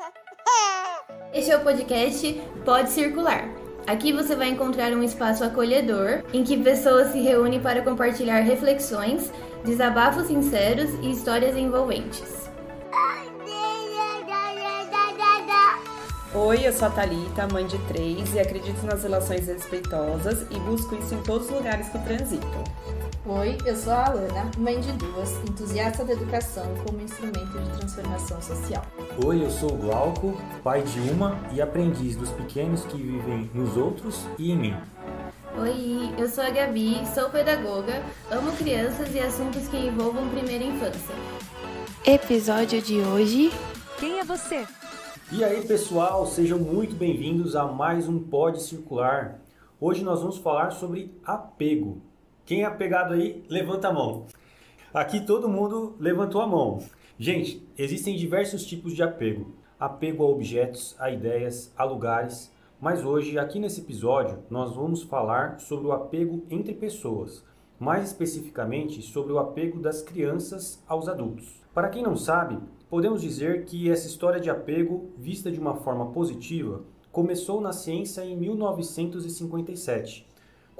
Este é o podcast Pode Circular. Aqui você vai encontrar um espaço acolhedor em que pessoas se reúnem para compartilhar reflexões, desabafos sinceros e histórias envolventes. Oi, eu sou a Thalita, mãe de três, e acredito nas relações respeitosas e busco isso em todos os lugares que transito. Oi, eu sou a Alana, mãe de duas, entusiasta da educação como instrumento de transformação social. Oi, eu sou o Glauco, pai de uma e aprendiz dos pequenos que vivem nos outros e em mim. Oi, eu sou a Gabi, sou pedagoga, amo crianças e assuntos que envolvam primeira infância. Episódio de hoje: Quem é você? E aí, pessoal, sejam muito bem-vindos a mais um Pode Circular. Hoje nós vamos falar sobre apego. Quem é apegado aí, levanta a mão. Aqui todo mundo levantou a mão. Gente, existem diversos tipos de apego: apego a objetos, a ideias, a lugares. Mas hoje, aqui nesse episódio, nós vamos falar sobre o apego entre pessoas, mais especificamente sobre o apego das crianças aos adultos. Para quem não sabe, podemos dizer que essa história de apego, vista de uma forma positiva, começou na ciência em 1957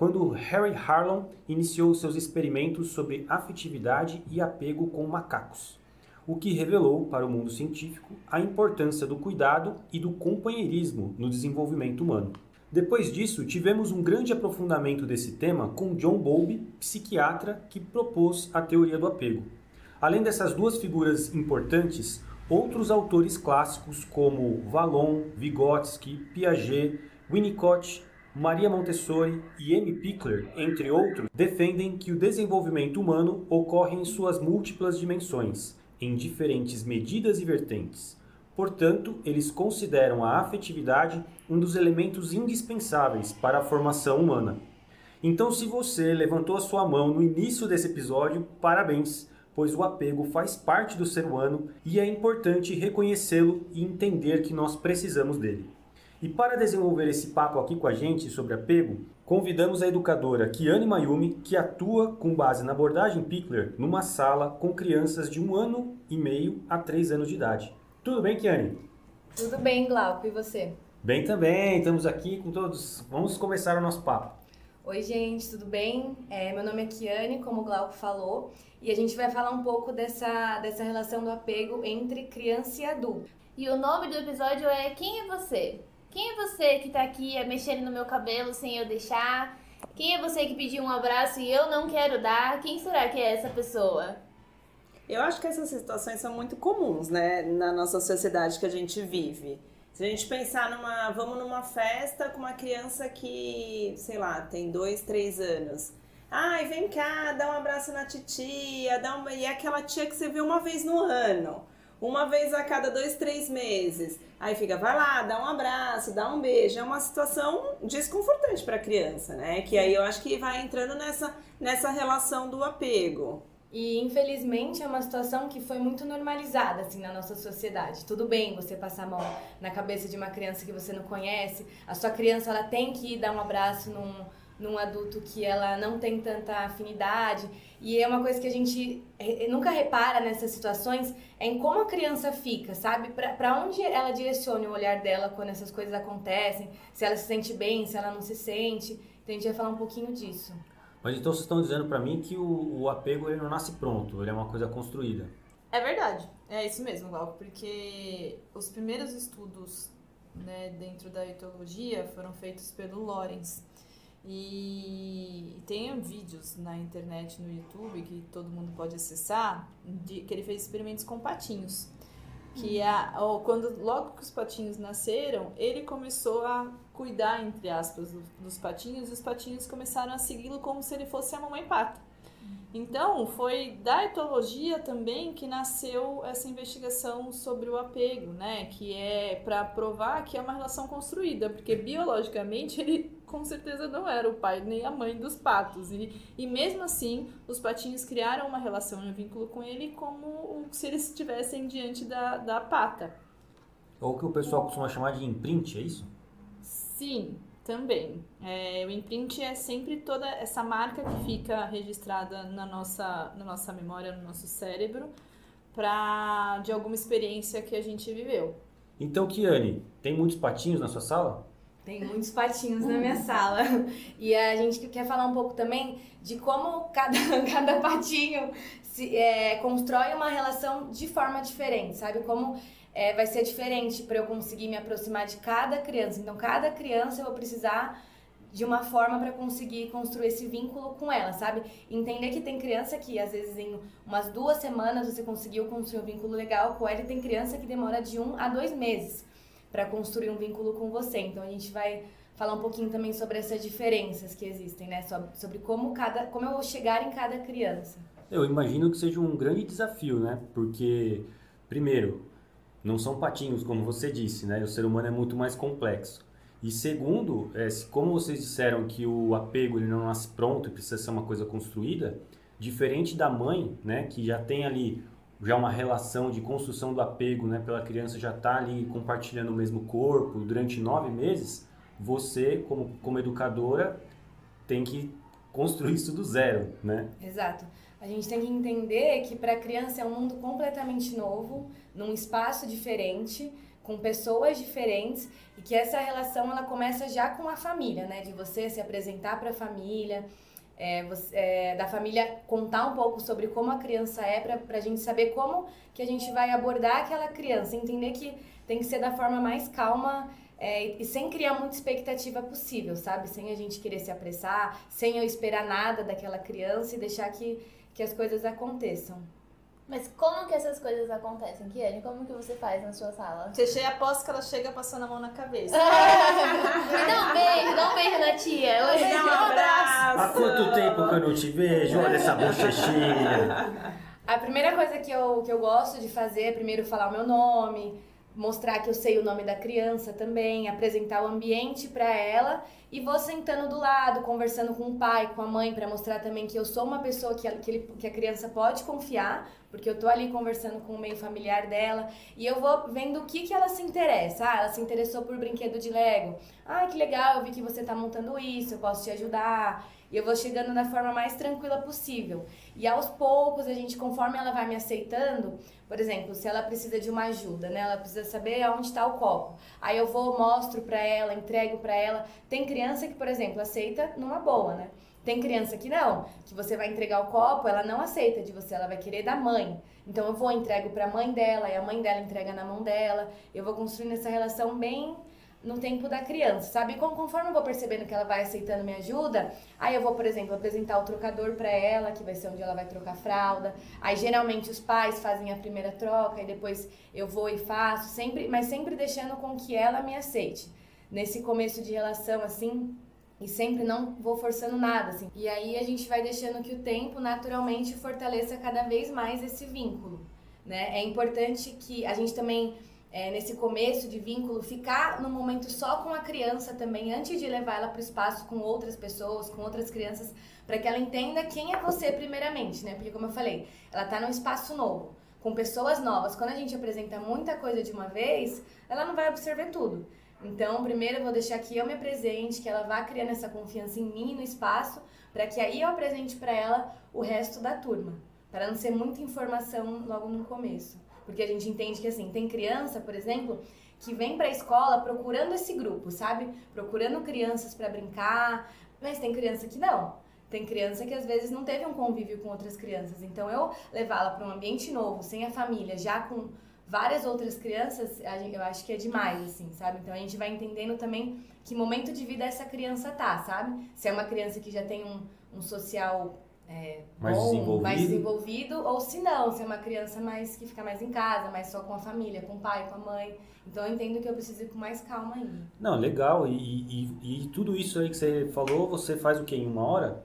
quando Harry Harlan iniciou seus experimentos sobre afetividade e apego com macacos, o que revelou para o mundo científico a importância do cuidado e do companheirismo no desenvolvimento humano. Depois disso, tivemos um grande aprofundamento desse tema com John Bowlby, psiquiatra que propôs a teoria do apego. Além dessas duas figuras importantes, outros autores clássicos como Vallon, Vygotsky, Piaget, Winnicott Maria Montessori e M. Pickler, entre outros, defendem que o desenvolvimento humano ocorre em suas múltiplas dimensões, em diferentes medidas e vertentes. Portanto, eles consideram a afetividade um dos elementos indispensáveis para a formação humana. Então, se você levantou a sua mão no início desse episódio, parabéns, pois o apego faz parte do ser humano e é importante reconhecê-lo e entender que nós precisamos dele. E para desenvolver esse papo aqui com a gente sobre apego, convidamos a educadora Kiane Mayumi, que atua com base na abordagem Pickler numa sala com crianças de um ano e meio a três anos de idade. Tudo bem, Kiane? Tudo bem, Glauco, e você? Bem também, estamos aqui com todos. Vamos começar o nosso papo. Oi, gente, tudo bem? É, meu nome é Kiane, como o Glauco falou, e a gente vai falar um pouco dessa, dessa relação do apego entre criança e adulto. E o nome do episódio é Quem é Você? Quem é você que tá aqui mexendo no meu cabelo sem eu deixar? Quem é você que pediu um abraço e eu não quero dar? Quem será que é essa pessoa? Eu acho que essas situações são muito comuns, né, na nossa sociedade que a gente vive. Se a gente pensar numa, vamos numa festa com uma criança que, sei lá, tem dois, três anos. Ai, vem cá, dá um abraço na titia, dá uma... e é aquela tia que você vê uma vez no ano uma vez a cada dois, três meses. Aí fica, vai lá, dá um abraço, dá um beijo. É uma situação desconfortante para a criança, né? Que aí eu acho que vai entrando nessa, nessa relação do apego. E infelizmente é uma situação que foi muito normalizada assim na nossa sociedade. Tudo bem você passar a mão na cabeça de uma criança que você não conhece. A sua criança ela tem que dar um abraço num num adulto que ela não tem tanta afinidade. E é uma coisa que a gente nunca repara nessas situações é em como a criança fica, sabe? Para onde ela direciona o olhar dela quando essas coisas acontecem, se ela se sente bem, se ela não se sente. Então a gente vai falar um pouquinho disso. Mas então vocês estão dizendo para mim que o, o, apego ele não nasce pronto, ele é uma coisa construída. É verdade, é isso mesmo, Glauco, porque os primeiros estudos né, dentro da etologia foram feitos pelo Lorenz. E tem vídeos na internet, no YouTube, que todo mundo pode acessar, de, que ele fez experimentos com patinhos. Que a, quando logo que os patinhos nasceram, ele começou a cuidar, entre aspas, dos, dos patinhos, e os patinhos começaram a segui-lo como se ele fosse a mamãe pata. Então, foi da etologia também que nasceu essa investigação sobre o apego, né? Que é para provar que é uma relação construída, porque biologicamente ele com certeza não era o pai nem a mãe dos patos. E, e mesmo assim, os patinhos criaram uma relação, um vínculo com ele como se eles estivessem diante da, da pata. Ou o que o pessoal costuma chamar de imprint, é isso? Sim, também. É, o imprint é sempre toda essa marca que fica registrada na nossa, na nossa memória, no nosso cérebro, pra, de alguma experiência que a gente viveu. Então, Kiane, tem muitos patinhos na sua sala? Tem muitos patinhos na minha sala. E a gente quer falar um pouco também de como cada, cada patinho se, é, constrói uma relação de forma diferente, sabe? Como é, vai ser diferente para eu conseguir me aproximar de cada criança. Então, cada criança eu vou precisar de uma forma para conseguir construir esse vínculo com ela, sabe? Entender que tem criança que às vezes em umas duas semanas você conseguiu construir um vínculo legal com ela e tem criança que demora de um a dois meses para construir um vínculo com você. Então a gente vai falar um pouquinho também sobre essas diferenças que existem, né? Sobre, como cada, como eu vou chegar em cada criança. Eu imagino que seja um grande desafio, né? Porque primeiro, não são patinhos como você disse, né? O ser humano é muito mais complexo. E segundo, é, como vocês disseram que o apego ele não nasce pronto e precisa ser uma coisa construída, diferente da mãe, né, que já tem ali já uma relação de construção do apego, né, pela criança já está ali compartilhando o mesmo corpo durante nove meses, você como, como educadora tem que construir isso do zero, né? Exato. A gente tem que entender que para a criança é um mundo completamente novo, num espaço diferente com pessoas diferentes e que essa relação ela começa já com a família, né? De você se apresentar para a família, é, você, é, da família contar um pouco sobre como a criança é para a gente saber como que a gente vai abordar aquela criança, entender que tem que ser da forma mais calma é, e sem criar muita expectativa possível, sabe? Sem a gente querer se apressar, sem eu esperar nada daquela criança e deixar que, que as coisas aconteçam. Mas como que essas coisas acontecem, Kiane? Como que você faz na sua sala? Chega, aposto que ela chega passando a mão na cabeça. Me dá um beijo, dá um beijo na tia. Hoje dá um abraço. Há quanto tempo que eu não te vejo? Olha essa bochechinha. A primeira coisa que eu, que eu gosto de fazer é primeiro falar o meu nome, mostrar que eu sei o nome da criança também, apresentar o ambiente para ela e vou sentando do lado, conversando com o pai, com a mãe, para mostrar também que eu sou uma pessoa que, que, ele, que a criança pode confiar, porque eu tô ali conversando com o meio familiar dela e eu vou vendo o que, que ela se interessa. Ah, ela se interessou por brinquedo de Lego. Ah, que legal, eu vi que você tá montando isso, eu posso te ajudar. E eu vou chegando da forma mais tranquila possível. E aos poucos, a gente, conforme ela vai me aceitando, por exemplo, se ela precisa de uma ajuda, né? Ela precisa saber aonde está o copo. Aí eu vou, mostro para ela, entrego para ela. Tem criança que, por exemplo, aceita numa boa, né? Tem criança que não, que você vai entregar o copo, ela não aceita de você, ela vai querer da mãe. Então eu vou entrego para a mãe dela e a mãe dela entrega na mão dela. Eu vou construindo essa relação bem no tempo da criança, sabe? Conforme eu vou percebendo que ela vai aceitando minha ajuda, aí eu vou, por exemplo, apresentar o trocador para ela, que vai ser onde ela vai trocar fralda. Aí geralmente os pais fazem a primeira troca e depois eu vou e faço, sempre, mas sempre deixando com que ela me aceite. Nesse começo de relação assim, e sempre não vou forçando nada, assim. E aí a gente vai deixando que o tempo naturalmente fortaleça cada vez mais esse vínculo, né? É importante que a gente também é, nesse começo de vínculo, ficar no momento só com a criança também, antes de levar ela para o espaço com outras pessoas, com outras crianças, para que ela entenda quem é você primeiramente, né? Porque como eu falei, ela está num espaço novo, com pessoas novas. Quando a gente apresenta muita coisa de uma vez, ela não vai absorver tudo. Então, primeiro eu vou deixar que eu me apresente, que ela vá criando essa confiança em mim no espaço, para que aí eu apresente para ela o resto da turma, para não ser muita informação logo no começo. Porque a gente entende que, assim, tem criança, por exemplo, que vem para a escola procurando esse grupo, sabe? Procurando crianças para brincar, mas tem criança que não. Tem criança que às vezes não teve um convívio com outras crianças. Então, eu levá-la para um ambiente novo, sem a família, já com várias outras crianças, eu acho que é demais, assim, sabe? Então, a gente vai entendendo também que momento de vida essa criança tá, sabe? Se é uma criança que já tem um, um social é, mais, bom, desenvolvido. mais desenvolvido, ou se não, se é uma criança mais que fica mais em casa, mais só com a família, com o pai, com a mãe. Então eu entendo que eu preciso ir com mais calma ainda. Não, legal. E, e, e tudo isso aí que você falou, você faz o quê? Em uma hora?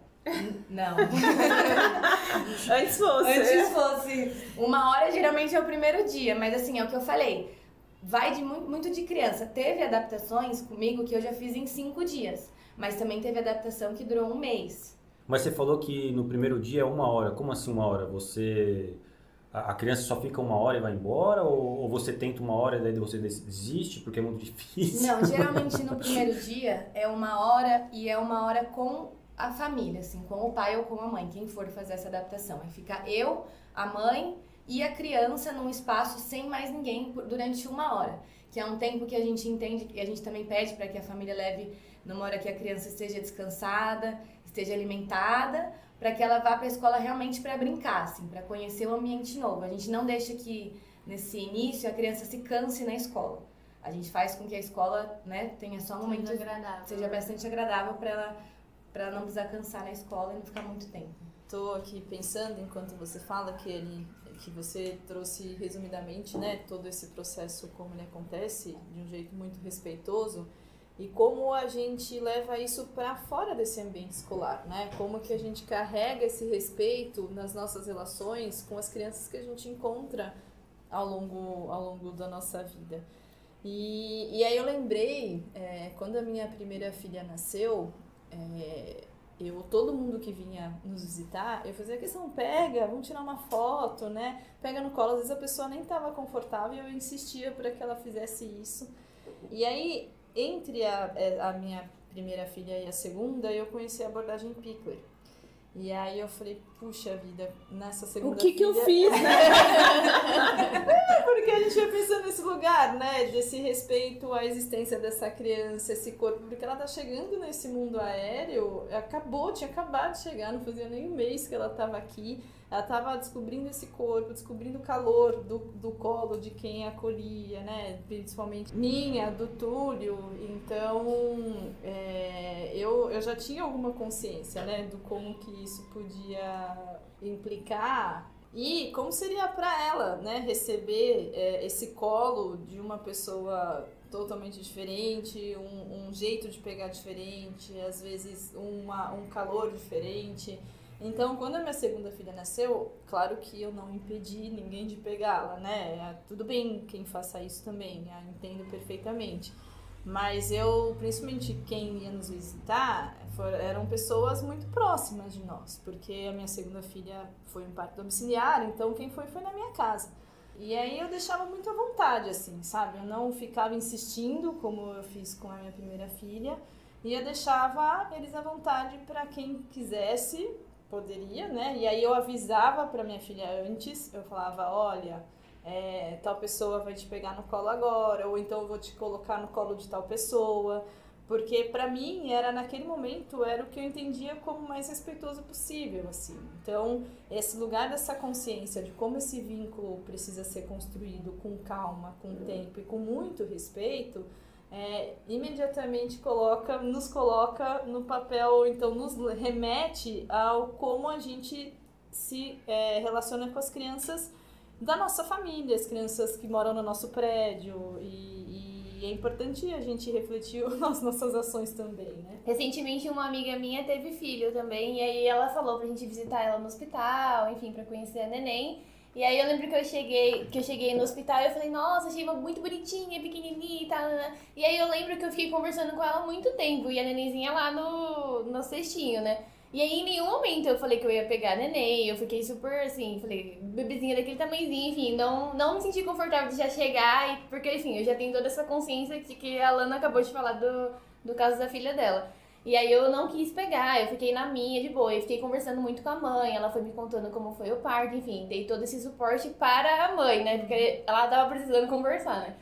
Não. Antes fosse. Antes fosse. Uma hora geralmente é o primeiro dia, mas assim, é o que eu falei. Vai de muito, muito de criança. Teve adaptações comigo que eu já fiz em cinco dias, mas também teve adaptação que durou um mês. Mas você falou que no primeiro dia é uma hora. Como assim uma hora? Você. A criança só fica uma hora e vai embora? Ou, ou você tenta uma hora e daí você desiste porque é muito difícil? Não, geralmente no primeiro dia é uma hora e é uma hora com a família, assim, com o pai ou com a mãe, quem for fazer essa adaptação. Aí fica eu, a mãe e a criança num espaço sem mais ninguém durante uma hora, que é um tempo que a gente entende e a gente também pede para que a família leve numa hora que a criança esteja descansada, esteja alimentada, para que ela vá para a escola realmente para brincar, assim, para conhecer o ambiente novo. A gente não deixa que nesse início a criança se canse na escola. A gente faz com que a escola, né, tenha só um momento seja agradável, seja bastante agradável para ela para não precisar cansar na escola e não ficar muito tempo. Estou aqui pensando enquanto você fala que ele que você trouxe resumidamente, né, todo esse processo como ele acontece de um jeito muito respeitoso e como a gente leva isso para fora desse ambiente escolar, né? Como que a gente carrega esse respeito nas nossas relações com as crianças que a gente encontra ao longo ao longo da nossa vida. E, e aí eu lembrei, é, quando a minha primeira filha nasceu, é, eu todo mundo que vinha nos visitar, eu fazia questão, pega, vamos tirar uma foto, né? Pega no colo, às vezes a pessoa nem estava confortável, eu insistia para que ela fizesse isso. E aí, entre a, é, a minha primeira filha e a segunda, eu conheci a abordagem Pickler. E aí eu falei, puxa vida, nessa segunda O que que eu fiz, né? porque a gente vai pensando nesse lugar, né? Desse respeito à existência dessa criança, esse corpo. Porque ela tá chegando nesse mundo aéreo, acabou, tinha acabado de chegar, não fazia nem um mês que ela tava aqui. Ela tava descobrindo esse corpo, descobrindo o calor do, do colo de quem a acolhia, né? Principalmente minha, do Túlio. Então, é, eu, eu já tinha alguma consciência, né? Do como que isso podia implicar e como seria para ela, né, receber é, esse colo de uma pessoa totalmente diferente, um, um, jeito de pegar diferente, às vezes uma, um calor diferente. Então, quando a minha segunda filha nasceu, claro que eu não impedi ninguém de pegá-la, né? É, tudo bem quem faça isso também, eu entendo perfeitamente. Mas eu, principalmente quem ia nos visitar, eram pessoas muito próximas de nós, porque a minha segunda filha foi um parto domiciliar, então quem foi foi na minha casa. E aí eu deixava muito à vontade, assim, sabe? Eu não ficava insistindo, como eu fiz com a minha primeira filha, e eu deixava eles à vontade para quem quisesse, poderia, né? E aí eu avisava para minha filha antes, eu falava, olha, é, tal pessoa vai te pegar no colo agora, ou então eu vou te colocar no colo de tal pessoa, porque para mim era naquele momento era o que eu entendia como mais respeitoso possível, assim. Então, esse lugar dessa consciência de como esse vínculo precisa ser construído com calma, com tempo e com muito respeito, é, imediatamente coloca, nos coloca no papel, então nos remete ao como a gente se é, relaciona com as crianças da nossa família, as crianças que moram no nosso prédio e, e é importante a gente refletir nas nossas ações também, né? Recentemente uma amiga minha teve filho também e aí ela falou pra gente visitar ela no hospital, enfim, pra conhecer a neném. E aí eu lembro que eu cheguei, que eu cheguei no hospital e eu falei, nossa, achei uma muito bonitinha, pequenininha e tal, né? E aí eu lembro que eu fiquei conversando com ela muito tempo e a nenenzinha lá no, no cestinho, né? E aí, em nenhum momento eu falei que eu ia pegar neném, eu fiquei super assim, falei, bebezinha daquele tamanhozinho, enfim, não, não me senti confortável de já chegar, porque, enfim, eu já tenho toda essa consciência de que a Lana acabou de falar do, do caso da filha dela. E aí eu não quis pegar, eu fiquei na minha de boa, eu fiquei conversando muito com a mãe, ela foi me contando como foi o parto, enfim, dei todo esse suporte para a mãe, né, porque ela tava precisando conversar, né.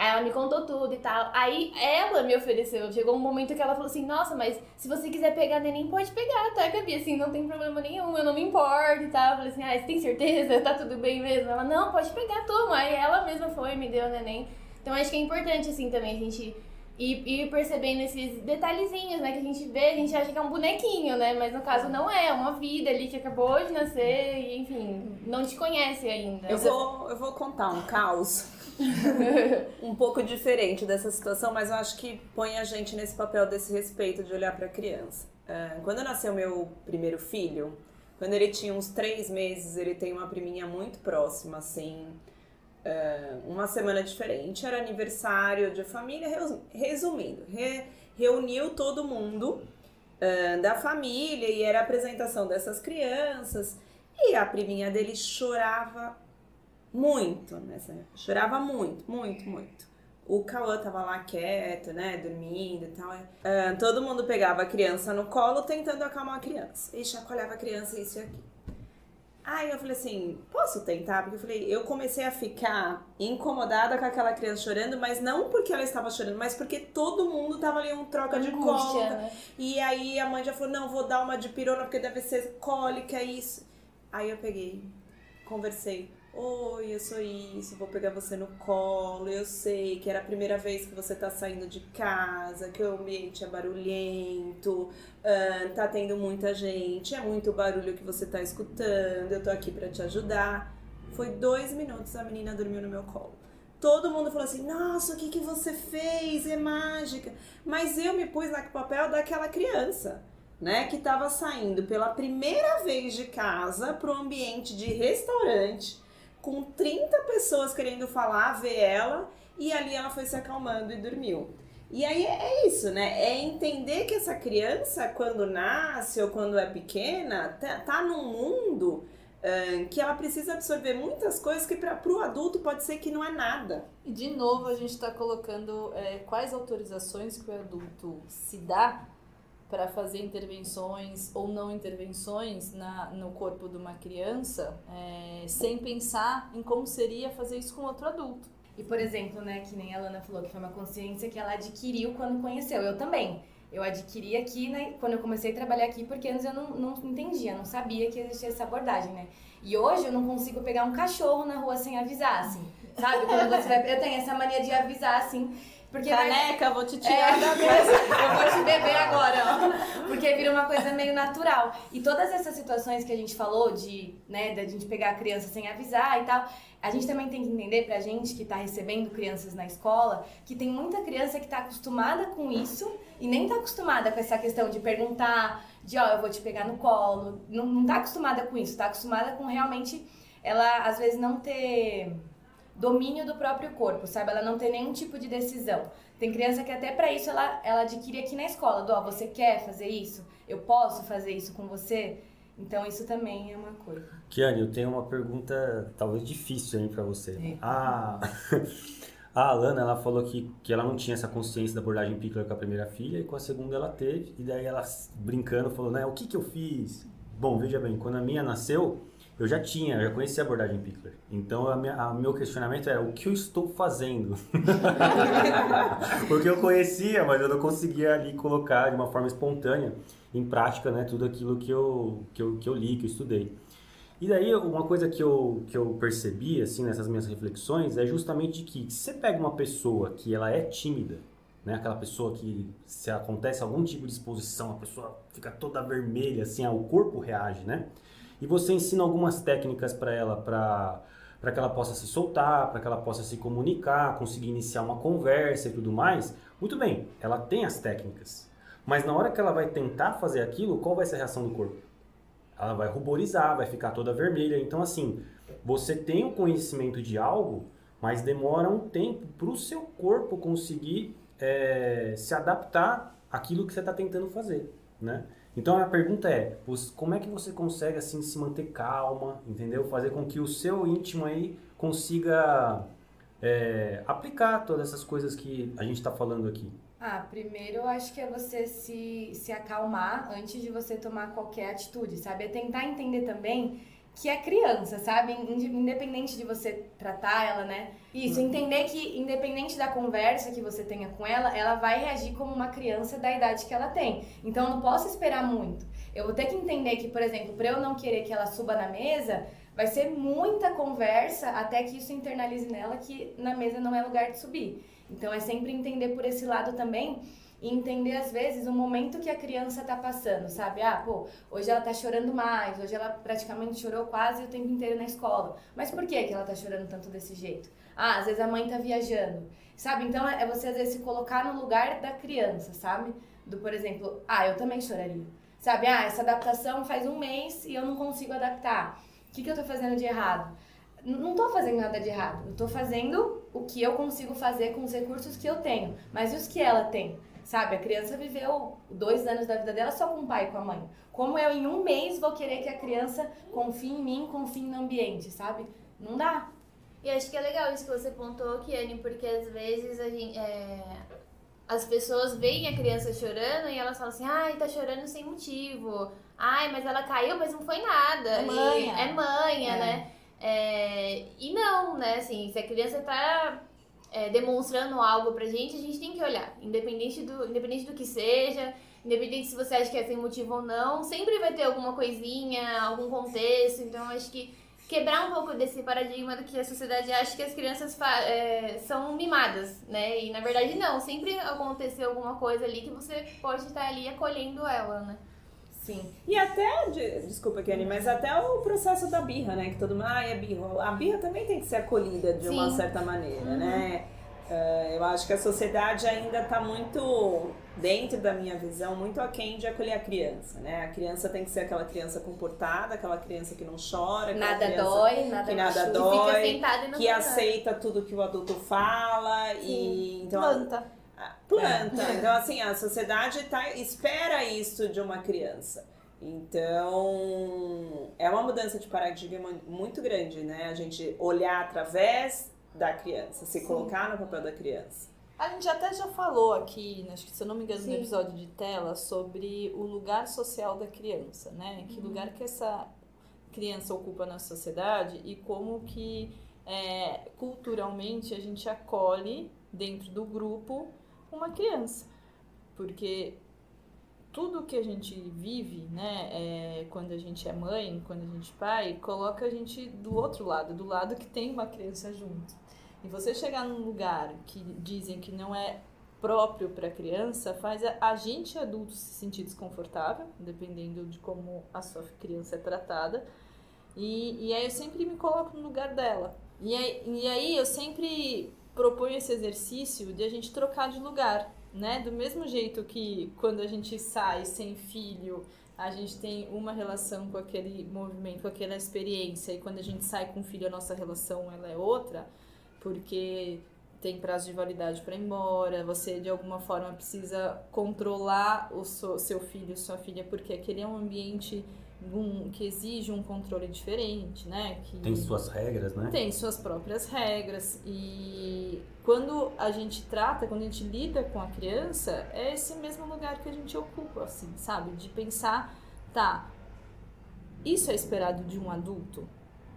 Aí ela me contou tudo e tal. Aí ela me ofereceu. Chegou um momento que ela falou assim: Nossa, mas se você quiser pegar neném, pode pegar, tá, Gabi? Assim, não tem problema nenhum, eu não me importo e tal. Eu falei assim: Ah, você tem certeza? Tá tudo bem mesmo? Ela: Não, pode pegar, toma. Aí ela mesma foi, me deu o neném. Então acho que é importante, assim, também a gente ir, ir percebendo esses detalhezinhos, né? Que a gente vê, a gente acha que é um bonequinho, né? Mas no caso não é, é uma vida ali que acabou de nascer e, enfim, não te conhece ainda. Eu vou, eu vou contar um caos um pouco diferente dessa situação, mas eu acho que põe a gente nesse papel desse respeito de olhar para a criança. Uh, quando nasceu meu primeiro filho, quando ele tinha uns três meses, ele tem uma priminha muito próxima, assim, uh, uma semana diferente, era aniversário de família, resumindo, re, reuniu todo mundo uh, da família e era a apresentação dessas crianças. E a priminha dele chorava muito nessa Chorava muito, muito, muito. O Cauã tava lá quieto, né, dormindo e tal. Uh, todo mundo pegava a criança no colo tentando acalmar a criança. E chacoalhava a criança, isso e aquilo. Aí eu falei assim, posso tentar? Porque eu falei, eu comecei a ficar incomodada com aquela criança chorando, mas não porque ela estava chorando, mas porque todo mundo tava ali um troca de Angústia, né? E aí a mãe já falou, não, vou dar uma de pirona porque deve ser cólica, isso. Aí eu peguei, conversei. Oi, eu sou isso, vou pegar você no colo. Eu sei que era a primeira vez que você tá saindo de casa, que o ambiente é barulhento, ah, tá tendo muita gente, é muito barulho que você tá escutando, eu tô aqui pra te ajudar. Foi dois minutos, a menina dormiu no meu colo. Todo mundo falou assim, nossa, o que, que você fez? É mágica. Mas eu me pus no papel daquela criança, né? Que tava saindo pela primeira vez de casa pro ambiente de restaurante, com 30 pessoas querendo falar, ver ela, e ali ela foi se acalmando e dormiu. E aí é isso, né? É entender que essa criança, quando nasce ou quando é pequena, tá, tá num mundo que ela precisa absorver muitas coisas que para o adulto pode ser que não é nada. E de novo a gente está colocando é, quais autorizações que o adulto se dá para fazer intervenções ou não intervenções na, no corpo de uma criança é, sem pensar em como seria fazer isso com outro adulto. E, por exemplo, né, que nem a Lana falou, que foi uma consciência que ela adquiriu quando conheceu. Eu também. Eu adquiri aqui, né, quando eu comecei a trabalhar aqui, porque antes eu não, não entendia, não sabia que existia essa abordagem, né? E hoje eu não consigo pegar um cachorro na rua sem avisar, assim. Sabe? Quando você vai. Eu tenho essa mania de avisar, assim. Porque vai- Caneca, vou te tirar é, da mesa. eu vou te beber agora, ó. Porque vira uma coisa meio natural. E todas essas situações que a gente falou de, né, da gente pegar a criança sem avisar e tal, a gente também tem que entender pra gente que tá recebendo crianças na escola, que tem muita criança que tá acostumada com isso e nem tá acostumada com essa questão de perguntar, de ó, eu vou te pegar no colo. Não, não tá acostumada com isso, tá acostumada com realmente ela às vezes não ter domínio do próprio corpo, sabe? Ela não tem nenhum tipo de decisão. Tem criança que até pra isso ela, ela adquire aqui na escola, do ó, você quer fazer isso? Eu posso fazer isso com você? Então isso também é uma coisa. Kiane, eu tenho uma pergunta talvez difícil aí pra você. É. A, a Alana, ela falou que, que ela não tinha essa consciência da abordagem Pickler com a primeira filha e com a segunda ela teve. E daí ela, brincando, falou, né, o que que eu fiz? Bom, veja bem, quando a minha nasceu, eu já tinha, eu já conhecia a abordagem Pickler. Então, a minha, a meu questionamento era, o que eu estou fazendo? Porque eu conhecia, mas eu não conseguia ali colocar de uma forma espontânea em prática, né, tudo aquilo que eu, que eu, que eu li, que eu estudei. E daí, uma coisa que eu, que eu percebi, assim, nessas minhas reflexões, é justamente que se você pega uma pessoa que ela é tímida, né, aquela pessoa que se acontece algum tipo de exposição, a pessoa fica toda vermelha, assim, ah, o corpo reage, né? E você ensina algumas técnicas para ela, para para que ela possa se soltar, para que ela possa se comunicar, conseguir iniciar uma conversa e tudo mais. Muito bem, ela tem as técnicas. Mas na hora que ela vai tentar fazer aquilo, qual vai ser a reação do corpo? Ela vai ruborizar, vai ficar toda vermelha. Então, assim, você tem o conhecimento de algo, mas demora um tempo para o seu corpo conseguir é, se adaptar àquilo que você está tentando fazer, né? Então a pergunta é, como é que você consegue assim se manter calma, entendeu? Fazer com que o seu íntimo aí consiga é, aplicar todas essas coisas que a gente está falando aqui. Ah, primeiro eu acho que é você se, se acalmar antes de você tomar qualquer atitude, sabe? É tentar entender também que é criança, sabe? Inde- Independente de você tratar ela, né? Isso, entender que independente da conversa que você tenha com ela, ela vai reagir como uma criança da idade que ela tem. Então eu não posso esperar muito. Eu vou ter que entender que, por exemplo, para eu não querer que ela suba na mesa, vai ser muita conversa até que isso internalize nela que na mesa não é lugar de subir. Então é sempre entender por esse lado também e entender às vezes o momento que a criança tá passando, sabe? Ah, pô, hoje ela tá chorando mais, hoje ela praticamente chorou quase o tempo inteiro na escola. Mas por que que ela tá chorando tanto desse jeito? Ah, às vezes a mãe tá viajando. Sabe? Então é você às vezes se colocar no lugar da criança, sabe? Do, por exemplo, ah, eu também choraria. Sabe? Ah, essa adaptação faz um mês e eu não consigo adaptar. O que, que eu tô fazendo de errado? Não tô fazendo nada de errado. Eu tô fazendo o que eu consigo fazer com os recursos que eu tenho. Mas e os que ela tem? Sabe? A criança viveu dois anos da vida dela só com o pai e com a mãe. Como eu, em um mês, vou querer que a criança confie em mim, confie no ambiente, sabe? Não dá. E acho que é legal isso que você pontuou, Kiane, porque às vezes a gente. é, as pessoas veem a criança chorando e elas falam assim, ai, tá chorando sem motivo. Ai, mas ela caiu, mas não foi nada. É manha. E é manha, É. né? É, e não, né? Assim, se a criança tá é, demonstrando algo pra gente, a gente tem que olhar. Independente do, independente do que seja, independente se você acha que é sem motivo ou não, sempre vai ter alguma coisinha, algum contexto. Então, acho que quebrar um pouco desse paradigma do que a sociedade acha que as crianças é, são mimadas, né? E na verdade não, sempre aconteceu alguma coisa ali que você pode estar ali acolhendo ela, né? Sim. E até, de- desculpa, Kenny, mas até o processo da birra, né? Que todo mundo, ah, é birra. A birra também tem que ser acolhida de uma Sim. certa maneira, né? Eh, eu acho que a sociedade ainda está muito, dentro da minha visão, muito aquém de acolher a criança, né? A criança tem que ser aquela criança comportada, aquela criança que não chora, Nada dói, nada que nada machuca. dói. Que que aceita tudo que o adulto fala e então Planta. Planta. Então assim, a sociedade tá, espera isso de uma criança. Então, é uma mudança de paradigma muito grande, né? A gente olhar através da criança, se colocar no papel da criança. A gente até já falou aqui, acho que se eu não me engano, no Sim. episódio de tela, sobre o lugar social da criança, né? Que lugar que essa criança ocupa na sociedade e como que é, culturalmente a gente acolhe dentro do grupo uma criança. Porque tudo que a gente vive, né, é, quando a gente é mãe, quando a gente é pai, coloca a gente do outro lado, do lado que tem uma criança junto. E você chegar num lugar que dizem que não é próprio para criança, faz a, gente adulto se sentir desconfortável, dependendo de como a sua criança é tratada. E, e aí eu sempre me coloco no lugar dela. E aí, e aí eu sempre proponho esse exercício de a gente trocar de lugar, né? Do mesmo jeito que quando a gente sai sem filho, a gente tem uma relação com aquele movimento, com aquela experiência, e quando a gente sai com filho, a nossa relação ela é outra, porque tem prazo de validade para ir embora, você de alguma forma precisa controlar o seu, seu filho, sua filha, porque aquele é um ambiente um, que exige um controle diferente, né? Que Tem suas regras, né? tem suas próprias regras e quando a gente trata, quando a gente lida com a criança, é esse mesmo lugar que a gente ocupa, assim, sabe? De pensar, tá, isso é esperado de um adulto,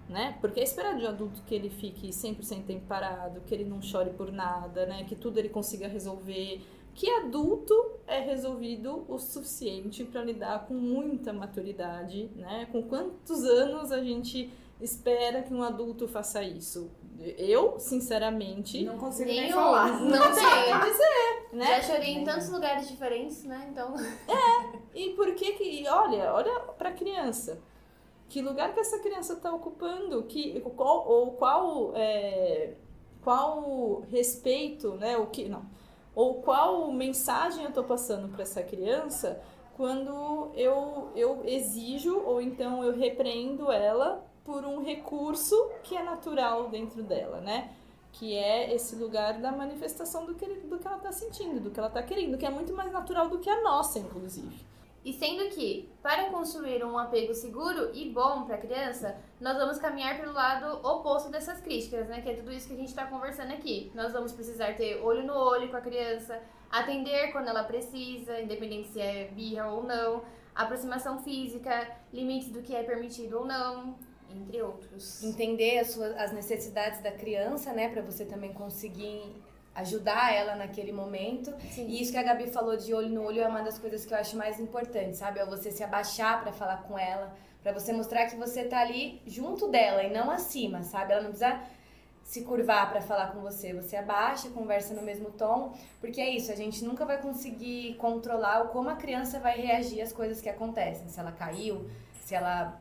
né? Porque é esperado de um adulto que ele fique 100% tempo parado, que ele não chore por nada, né? Que tudo ele consiga resolver. Que adulto é resolvido o suficiente para lidar com muita maturidade, né? Com quantos anos a gente espera que um adulto faça isso? Eu, sinceramente, Não consigo nem Nenhum. falar. Não sei. né? Já chorei em tantos lugares diferentes, né? Então. E por que que, olha, olha pra criança. Que lugar que essa criança está ocupando? Que, qual, ou qual, é, qual respeito, né? O que, não. Ou qual mensagem eu estou passando para essa criança quando eu, eu exijo ou então eu repreendo ela por um recurso que é natural dentro dela, né? Que é esse lugar da manifestação do que, do que ela está sentindo, do que ela está querendo, que é muito mais natural do que a nossa, inclusive. E sendo que, para construir um apego seguro e bom para a criança, nós vamos caminhar pelo lado oposto dessas críticas, né? Que é tudo isso que a gente está conversando aqui. Nós vamos precisar ter olho no olho com a criança, atender quando ela precisa, independente se é birra ou não, aproximação física, limites do que é permitido ou não, entre outros. Entender as, suas, as necessidades da criança, né? Pra você também conseguir ajudar ela naquele momento. Sim. E isso que a Gabi falou de olho no olho é uma das coisas que eu acho mais importante, sabe? É você se abaixar pra falar com ela, pra você mostrar que você tá ali junto dela e não acima, sabe? Ela não precisa se curvar pra falar com você. Você abaixa, conversa no mesmo tom, porque é isso, a gente nunca vai conseguir controlar o como a criança vai reagir às coisas que acontecem, se ela caiu, se ela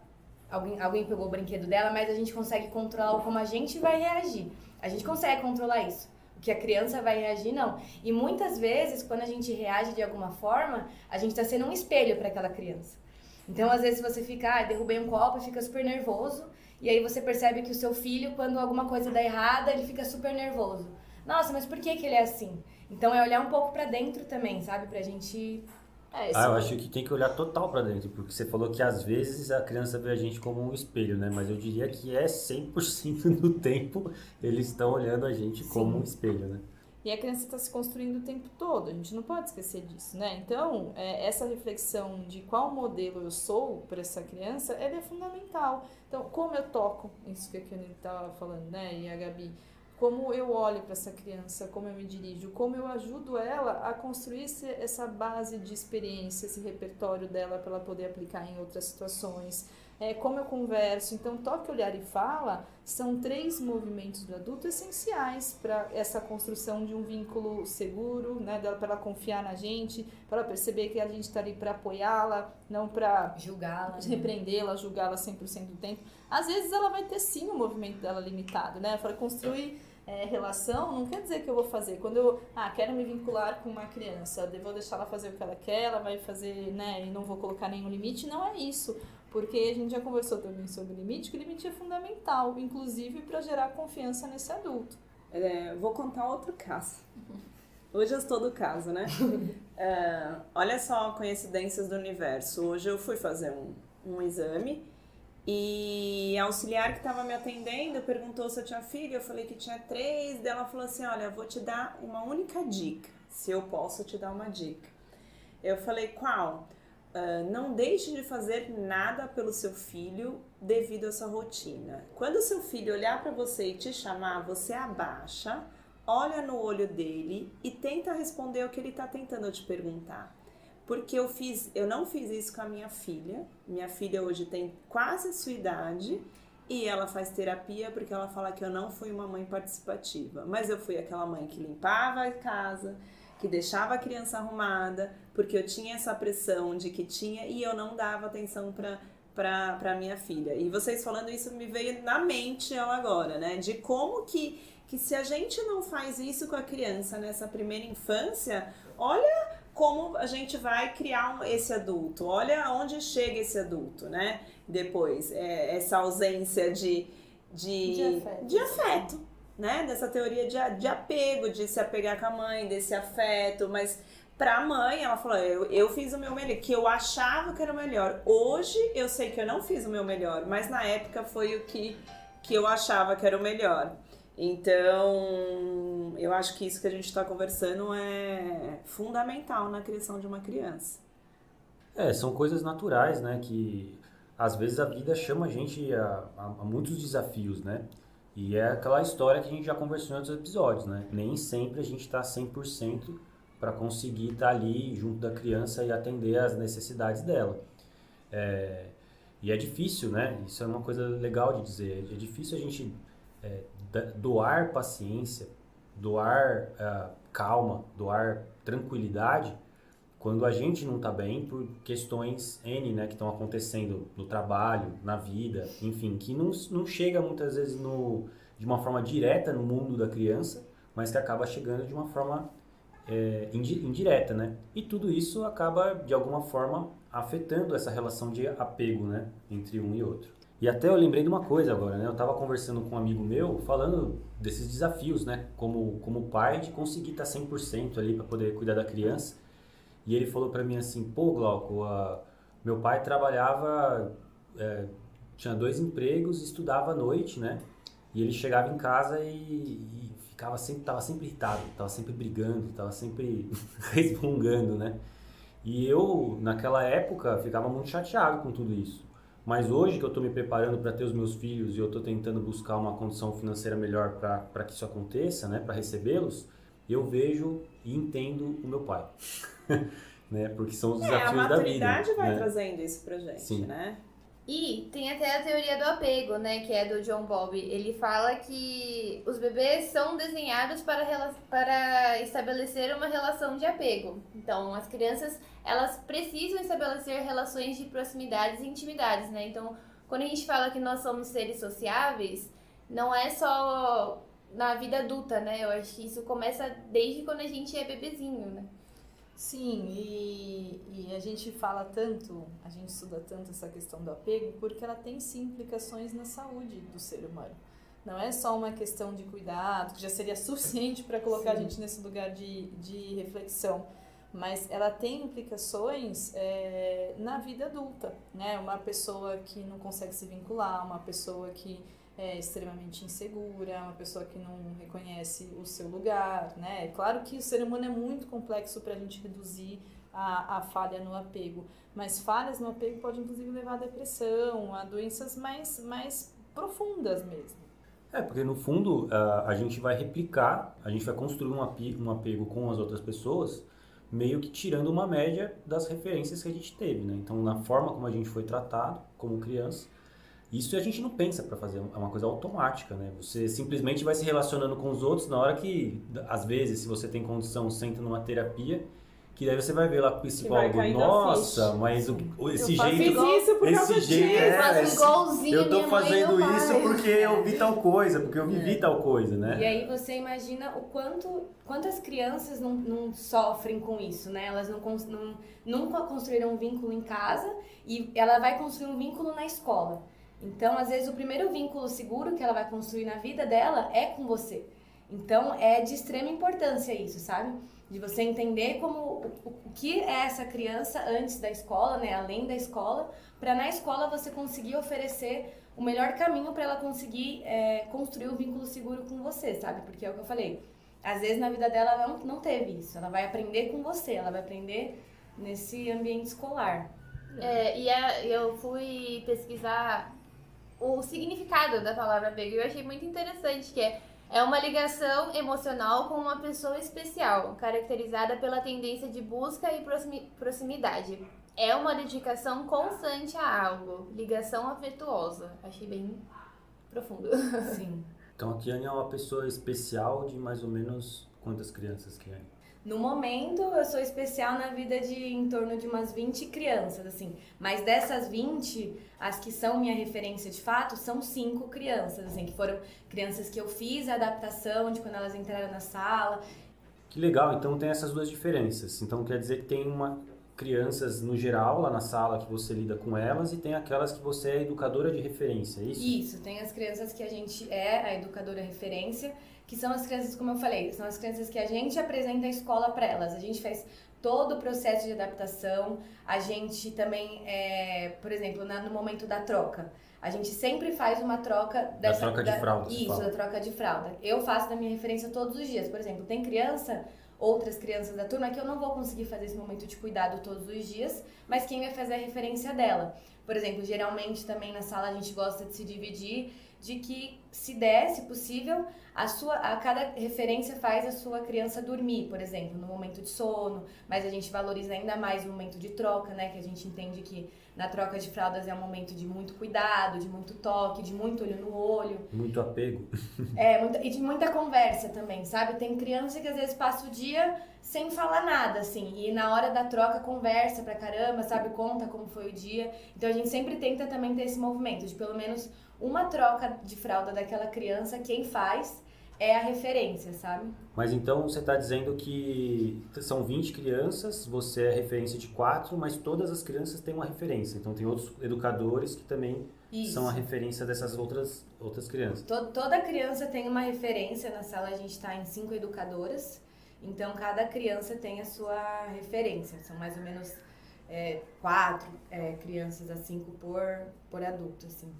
alguém, alguém pegou o brinquedo dela, mas a gente consegue controlar o como a gente vai reagir. A gente consegue controlar isso. Que a criança vai reagir, não. E muitas vezes, quando a gente reage de alguma forma, a gente está sendo um espelho para aquela criança. Então, às vezes, você fica, ah, derrubei um copo, fica super nervoso, e aí você percebe que o seu filho, quando alguma coisa dá errada, ele fica super nervoso. Nossa, mas por que, que ele é assim? Então, é olhar um pouco para dentro também, sabe? Pra gente. É, Ah, eu acho que tem que olhar total pra dentro, porque você falou que às vezes a criança vê a gente como um espelho, né? Mas eu diria que é 100% do tempo eles estão olhando a gente como um espelho, né? E a criança está se construindo o tempo todo, a gente não pode esquecer disso, né? Então, é, essa reflexão de qual modelo eu sou para essa criança, ela é fundamental. Então, como eu toco, isso que a Kenny estava falando, né? E a Gabi, como eu olho para essa criança, como eu me dirijo, como eu ajudo ela a construir essa base de experiência, esse repertório dela para ela poder aplicar em outras situações é, como eu converso. Então, toque, olhar e fala são três movimentos do adulto essenciais para essa construção de um vínculo seguro, né, para ela confiar na gente, para ela perceber que a gente está ali para apoiá-la, não para julgá-la, né? repreendê-la, julgá-la 100% do tempo. Às vezes ela vai ter sim o movimento dela limitado, né? Para construir é, relação não quer dizer que eu vou fazer. Quando eu ah, quero me vincular com uma criança, eu vou deixar ela fazer o que ela quer, ela vai fazer, né, e não vou colocar nenhum limite, não é isso. Porque a gente já conversou também sobre limite, que o limite é fundamental, inclusive para gerar confiança nesse adulto. É, vou contar outro caso. Hoje eu estou do caso, né? é, olha só coincidências do universo. Hoje eu fui fazer um, um exame e a auxiliar que estava me atendendo perguntou se eu tinha filho. Eu falei que tinha três. Daí ela falou assim: Olha, eu vou te dar uma única dica. Se eu posso te dar uma dica. Eu falei: Qual? Uh, não deixe de fazer nada pelo seu filho devido a essa rotina. Quando seu filho olhar para você e te chamar, você abaixa, olha no olho dele e tenta responder o que ele está tentando te perguntar. Porque eu fiz, eu não fiz isso com a minha filha. Minha filha hoje tem quase a sua idade e ela faz terapia porque ela fala que eu não fui uma mãe participativa, mas eu fui aquela mãe que limpava a casa, que deixava a criança arrumada, porque eu tinha essa pressão de que tinha e eu não dava atenção para para minha filha. E vocês falando isso me veio na mente agora, né? De como que, que se a gente não faz isso com a criança nessa primeira infância, olha como a gente vai criar esse adulto, olha onde chega esse adulto, né? Depois, é, essa ausência de, de, de afeto. De afeto né? Dessa teoria de, de apego, de se apegar com a mãe, desse afeto, mas pra mãe, ela falou: eu, eu fiz o meu melhor, que eu achava que era o melhor. Hoje eu sei que eu não fiz o meu melhor, mas na época foi o que, que eu achava que era o melhor. Então, eu acho que isso que a gente está conversando é fundamental na criação de uma criança. É, são coisas naturais, né? Que às vezes a vida chama a gente a, a, a muitos desafios, né? E é aquela história que a gente já conversou em outros episódios, né? Nem sempre a gente está 100% para conseguir estar tá ali junto da criança e atender às necessidades dela. É, e é difícil, né? Isso é uma coisa legal de dizer. É difícil a gente é, doar paciência, doar uh, calma, doar tranquilidade quando a gente não está bem por questões N, né, que estão acontecendo no trabalho, na vida, enfim, que não, não chega muitas vezes no, de uma forma direta no mundo da criança, mas que acaba chegando de uma forma é, indireta, né? E tudo isso acaba, de alguma forma, afetando essa relação de apego, né, entre um e outro. E até eu lembrei de uma coisa agora, né? Eu estava conversando com um amigo meu, falando desses desafios, né? Como, como pai, de conseguir estar 100% ali para poder cuidar da criança e ele falou para mim assim, pô, Glauco, uh, meu pai trabalhava, é, tinha dois empregos, estudava à noite, né? E ele chegava em casa e, e ficava sempre, tava sempre irritado, tava sempre brigando, tava sempre resmungando, né? E eu, naquela época, ficava muito chateado com tudo isso. Mas hoje que eu estou me preparando para ter os meus filhos e eu estou tentando buscar uma condição financeira melhor para que isso aconteça, né, para recebê-los, eu vejo e entendo o meu pai. né? Porque são os é, desafios da vida. A maturidade vai né? trazendo isso pra gente, Sim. né? E tem até a teoria do apego, né, que é do John Bowlby. Ele fala que os bebês são desenhados para, para estabelecer uma relação de apego. Então, as crianças, elas precisam estabelecer relações de proximidades e intimidades, né? Então, quando a gente fala que nós somos seres sociáveis, não é só na vida adulta, né? Eu acho que isso começa desde quando a gente é bebezinho, né? Sim, e, e a gente fala tanto, a gente estuda tanto essa questão do apego porque ela tem sim implicações na saúde do ser humano. Não é só uma questão de cuidado, que já seria suficiente para colocar sim. a gente nesse lugar de, de reflexão, mas ela tem implicações é, na vida adulta, né? Uma pessoa que não consegue se vincular, uma pessoa que é extremamente insegura, uma pessoa que não reconhece o seu lugar, né? Claro que o ser humano é muito complexo para a gente reduzir a, a falha no apego, mas falhas no apego podem inclusive levar à depressão, a doenças mais, mais profundas mesmo. É, porque no fundo a, gente vai replicar, a gente vai construir um, api, um apego com as outras pessoas, meio que tirando uma média das referências que a gente teve, né? Então, na forma como a gente foi tratado como criança, isso a gente não pensa para fazer, é uma coisa automática, né? Você simplesmente vai se relacionando com os outros na hora que, às vezes, se você tem condição, senta numa terapia que daí você vai ver lá com o psicólogo, nossa, mas o, esse eu jeito. Faço isso por esse jeito disso. é, Eu faço igualzinho eu tô mãe fazendo e meu isso pai. porque eu vi tal coisa, porque eu vivi tal coisa, né? E aí você imagina o quanto quantas crianças não, não sofrem com isso, né? Elas não, não nunca construíram um vínculo em casa e ela vai construir um vínculo na escola. Então, às vezes, o primeiro vínculo seguro que ela vai construir na vida dela é com você. Então, é de extrema importância isso, sabe? De você entender como o, o- o que é essa criança antes da escola, né? Além da escola, para na escola você conseguir oferecer o melhor caminho para ela conseguir é, construir um vínculo seguro com você, sabe? Porque é o que eu falei. Às vezes na vida dela ela não, não teve isso. Ela vai aprender com você, ela vai aprender nesse ambiente escolar. É, e a- eu fui pesquisar o significado da palavra apego eu achei muito interessante que é é uma ligação emocional com uma pessoa especial, caracterizada pela tendência de busca e proximi- proximidade. É uma dedicação constante a algo, ligação afetuosa. Achei bem profundo. Sim. Então a Kiane é uma pessoa especial de mais ou menos quantas crianças, Kiane? No momento, eu sou especial na vida de em torno de umas 20 crianças, assim. Mas dessas 20, as que são minha referência de fato, são cinco crianças, assim, que foram crianças que eu fiz a adaptação de quando elas entraram na sala. Que legal, então tem essas duas diferenças. Então quer dizer que tem uma crianças no geral lá na sala que você lida com elas e tem aquelas que você é educadora de referência, é isso? Isso, tem as crianças que a gente é a educadora referência, que são as crianças, como eu falei, são as crianças que a gente apresenta a escola para elas. A gente faz todo o processo de adaptação, a gente também, é, por exemplo, na- no momento da troca, a gente sempre faz uma troca dessa, troca de fralda, Isso, fala. da troca de fralda. Eu faço da minha referência todos os dias. Por exemplo, tem criança, outras crianças da turma, que eu não vou conseguir fazer esse momento de cuidado todos os dias, mas quem vai fazer a referência dela. Por exemplo, geralmente também na sala a gente gosta de se dividir de que, se der, se possível, a sua a cada referência faz a sua criança dormir, por exemplo, no momento de sono, mas a gente valoriza ainda mais o momento de troca, né, que a gente entende que na troca de fraldas é um momento de muito cuidado, de muito toque, de muito olho no olho. Muito apego. É, muita- e de muita conversa também, sabe? Tem criança que às vezes passa o dia sem falar nada, assim, e na hora da troca conversa pra caramba, sabe? Conta como foi o dia. Então a gente sempre tenta também ter esse movimento de pelo menos uma troca de fralda daquela criança, quem faz é a referência, sabe? Mas então você está dizendo que são 20 crianças, você é referência de quatro, mas todas as crianças têm uma referência. Então tem outros educadores que também Isso. são a referência dessas outras, outras crianças. To- Toda criança tem uma referência. Na sala a gente está em cinco educadoras. Então cada criança tem a sua referência. São mais ou menos é, quatro é, crianças a cinco por, por adulto, assim.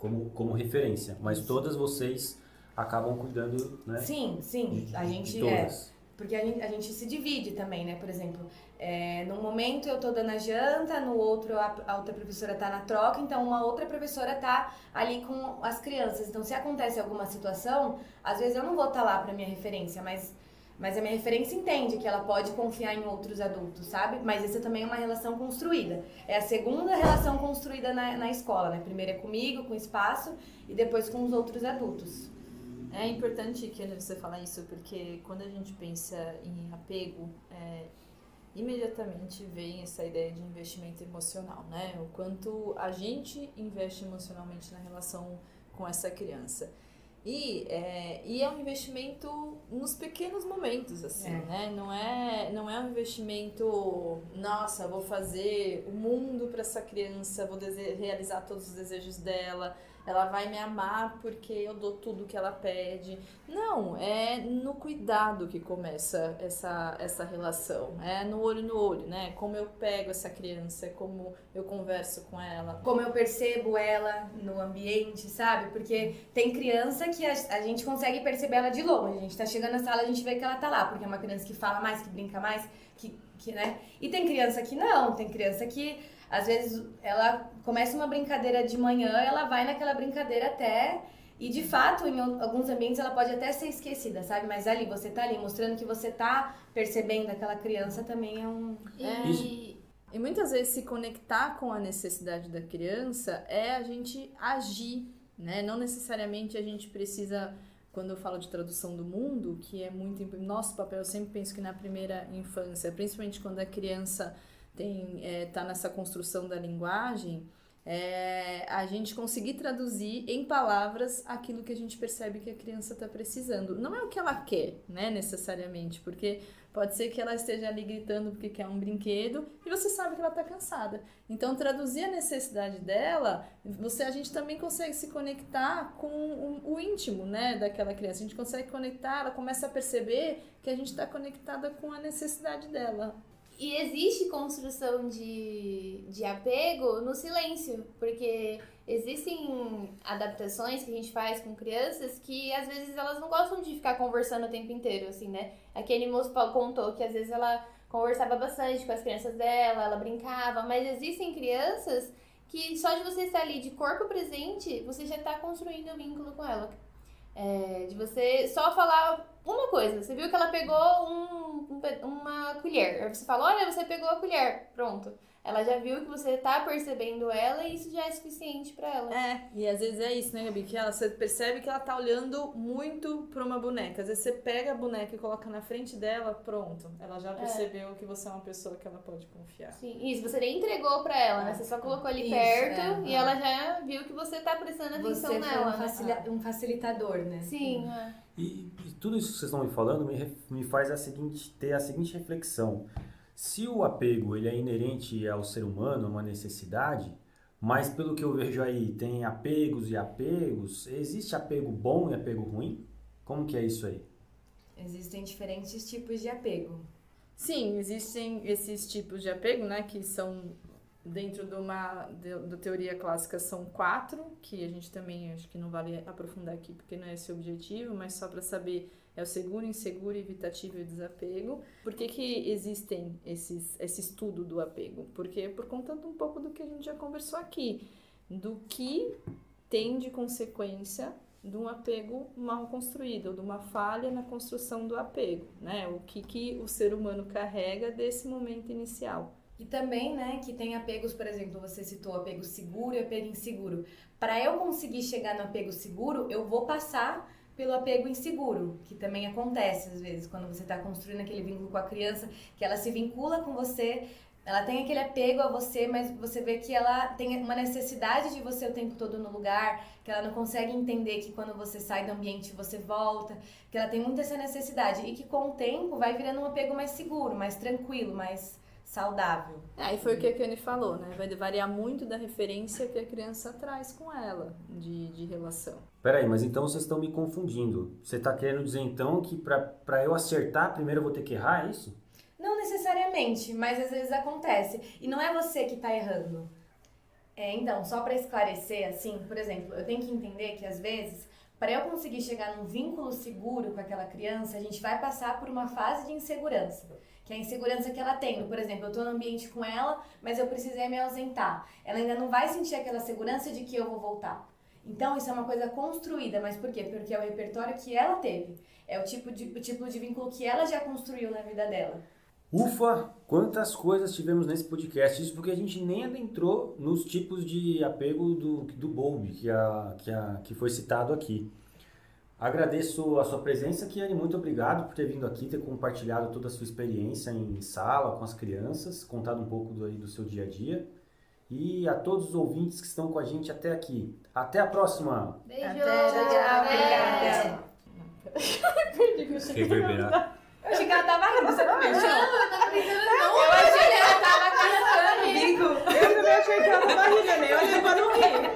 Como, como referência. Mas todas vocês acabam cuidando, né? Sim, sim. de- a de gente é. todas. Porque a gente, a gente se divide também, né? Por exemplo, é, num momento eu tô dando a janta, no outro a, a outra professora tá na troca, então uma outra professora tá ali com as crianças. Então, se acontece alguma situação, às vezes eu não vou estar lá pra minha referência, mas, mas a minha referência entende que ela pode confiar em outros adultos, sabe? Mas isso também é uma relação construída. É a segunda relação construída na, na escola, né? Primeiro é comigo, com o espaço, e depois com os outros adultos. É importante que você falar isso, porque quando a gente pensa em apego, é, imediatamente vem essa ideia de investimento emocional, né? O quanto a gente investe emocionalmente na relação com essa criança. E é, e é um investimento nos pequenos momentos, assim, É. né? Não é, não é um investimento, nossa, vou fazer o mundo para essa criança, vou realizar todos os desejos dela. Ela vai me amar porque eu dou tudo que ela pede. Não, é no cuidado que começa essa, essa relação. É no olho no olho, né? Como eu pego essa criança, como eu converso com ela. Como eu percebo ela no ambiente, sabe? Porque tem criança que a, a gente consegue perceber ela de longe. A gente tá chegando na sala, a gente vê que ela tá lá, porque é uma criança que fala mais, que brinca mais, que, que né? E tem criança que não, tem criança que às vezes ela começa uma brincadeira de manhã, ela vai naquela brincadeira até. E de fato, em alguns ambientes ela pode até ser esquecida, sabe? Mas ali, você tá ali mostrando que você tá percebendo aquela criança também é um. É. E, e muitas vezes se conectar com a necessidade da criança é a gente agir, né? Não necessariamente a gente precisa quando eu falo de tradução do mundo, que é muito nosso papel, eu sempre penso que na primeira infância, principalmente quando a criança tem é, tá nessa construção da linguagem, é, a gente conseguir traduzir em palavras aquilo que a gente percebe que a criança está precisando. Não é o que ela quer, né, necessariamente, porque pode ser que ela esteja ali gritando porque quer um brinquedo e você sabe que ela está cansada. Então, traduzir a necessidade dela, você a gente também consegue se conectar com o, o íntimo, né, daquela criança. A gente consegue conectar, ela começa a perceber que a gente está conectada com a necessidade dela. E existe construção de, de apego no silêncio, porque existem adaptações que a gente faz com crianças que às vezes elas não gostam de ficar conversando o tempo inteiro, assim, né? A Kenny Moss contou que às vezes ela conversava bastante com as crianças dela, ela brincava, mas existem crianças que só de você estar ali de corpo presente, você já está construindo um vínculo com ela. É, de você só falar uma coisa. Você viu que ela pegou um, um, uma colher. Aí você fala, olha, você pegou a colher. Pronto. Ela já viu que você tá percebendo ela e isso já é suficiente para ela. É, e às vezes é isso, né, Gabi? Que ela, você percebe que ela tá olhando muito pra uma boneca. Às vezes você pega a boneca e coloca na frente dela, pronto. Ela já é. percebeu é. que você é uma pessoa que ela pode confiar. Sim, isso. Você nem entregou pra ela, né? Você só colocou ali isso, perto é, e é. ela já viu que você tá prestando atenção você nela. Um, né? um facilitador, né? Sim, é. E, e, tudo isso que vocês estão me falando me, me faz a seguinte, ter a seguinte reflexão. Se o apego ele é inerente ao ser humano, uma necessidade, mas pelo que eu vejo aí, tem apegos e apegos, existe apego bom e apego ruim? Como que é isso aí? Existem diferentes tipos de apego. Sim, existem esses tipos de apego, né, que são dentro de uma da teoria clássica são quatro, que a gente também acho que não vale aprofundar aqui porque não é esse o objetivo, mas só para saber é o seguro, inseguro, evitativo e desapego. Por que, que existem esses, esse estudo do apego? Porque por conta de um pouco do que a gente já conversou aqui, do que tem de consequência de um apego mal construído, de uma falha na construção do apego, né? O que, que o ser humano carrega desse momento inicial. E também, né, que tem apegos, por exemplo, você citou apego seguro e apego inseguro. Para eu conseguir chegar no apego seguro, eu vou passar pelo apego inseguro, que também acontece às vezes quando você está construindo aquele vínculo com a criança, que ela se vincula com você, ela tem aquele apego a você, mas você vê que ela tem uma necessidade de você o tempo todo no lugar, que ela não consegue entender que quando você sai do ambiente você volta, que ela tem muita essa necessidade e que com o tempo vai virando um apego mais seguro, mais tranquilo, mais saudável. Aí é, foi o que a Kenny falou, né? Vai variar muito da referência que a criança traz com ela de, de relação. Peraí, mas então vocês estão me confundindo. Você está querendo dizer então que para eu acertar, primeiro eu vou ter que errar, é isso? Não necessariamente, mas às vezes acontece. E não é você que está errando. É, então, só para esclarecer, assim, por exemplo, eu tenho que entender que às vezes, para eu conseguir chegar num vínculo seguro com aquela criança, a gente vai passar por uma fase de insegurança que é a insegurança que ela tem. Por exemplo, eu estou no ambiente com ela, mas eu precisei me ausentar. Ela ainda não vai sentir aquela segurança de que eu vou voltar. Então, isso é uma coisa construída, mas por quê? Porque é o repertório que ela teve. É o tipo de, o tipo de vínculo que ela já construiu na vida dela. Ufa, quantas coisas tivemos nesse podcast. Isso porque a gente nem adentrou nos tipos de apego do, do Bowlby, que, a, que, a, que foi citado aqui. Agradeço a sua presença, Kiane. Muito obrigado por ter vindo aqui, ter compartilhado toda a sua experiência em sala com as crianças, contado um pouco do, aí, do seu dia a dia. E a todos os ouvintes que estão com a gente até aqui. Até a próxima! Beijo! Até, tchau, Obrigada! Reverberar. Eu achei que ela tava rindo, você não mexeu? Não, eu tava pensando não. Eu achei que ela tava caçando. Eu também achei que ela tava rindo, né? Eu achei pra não rir.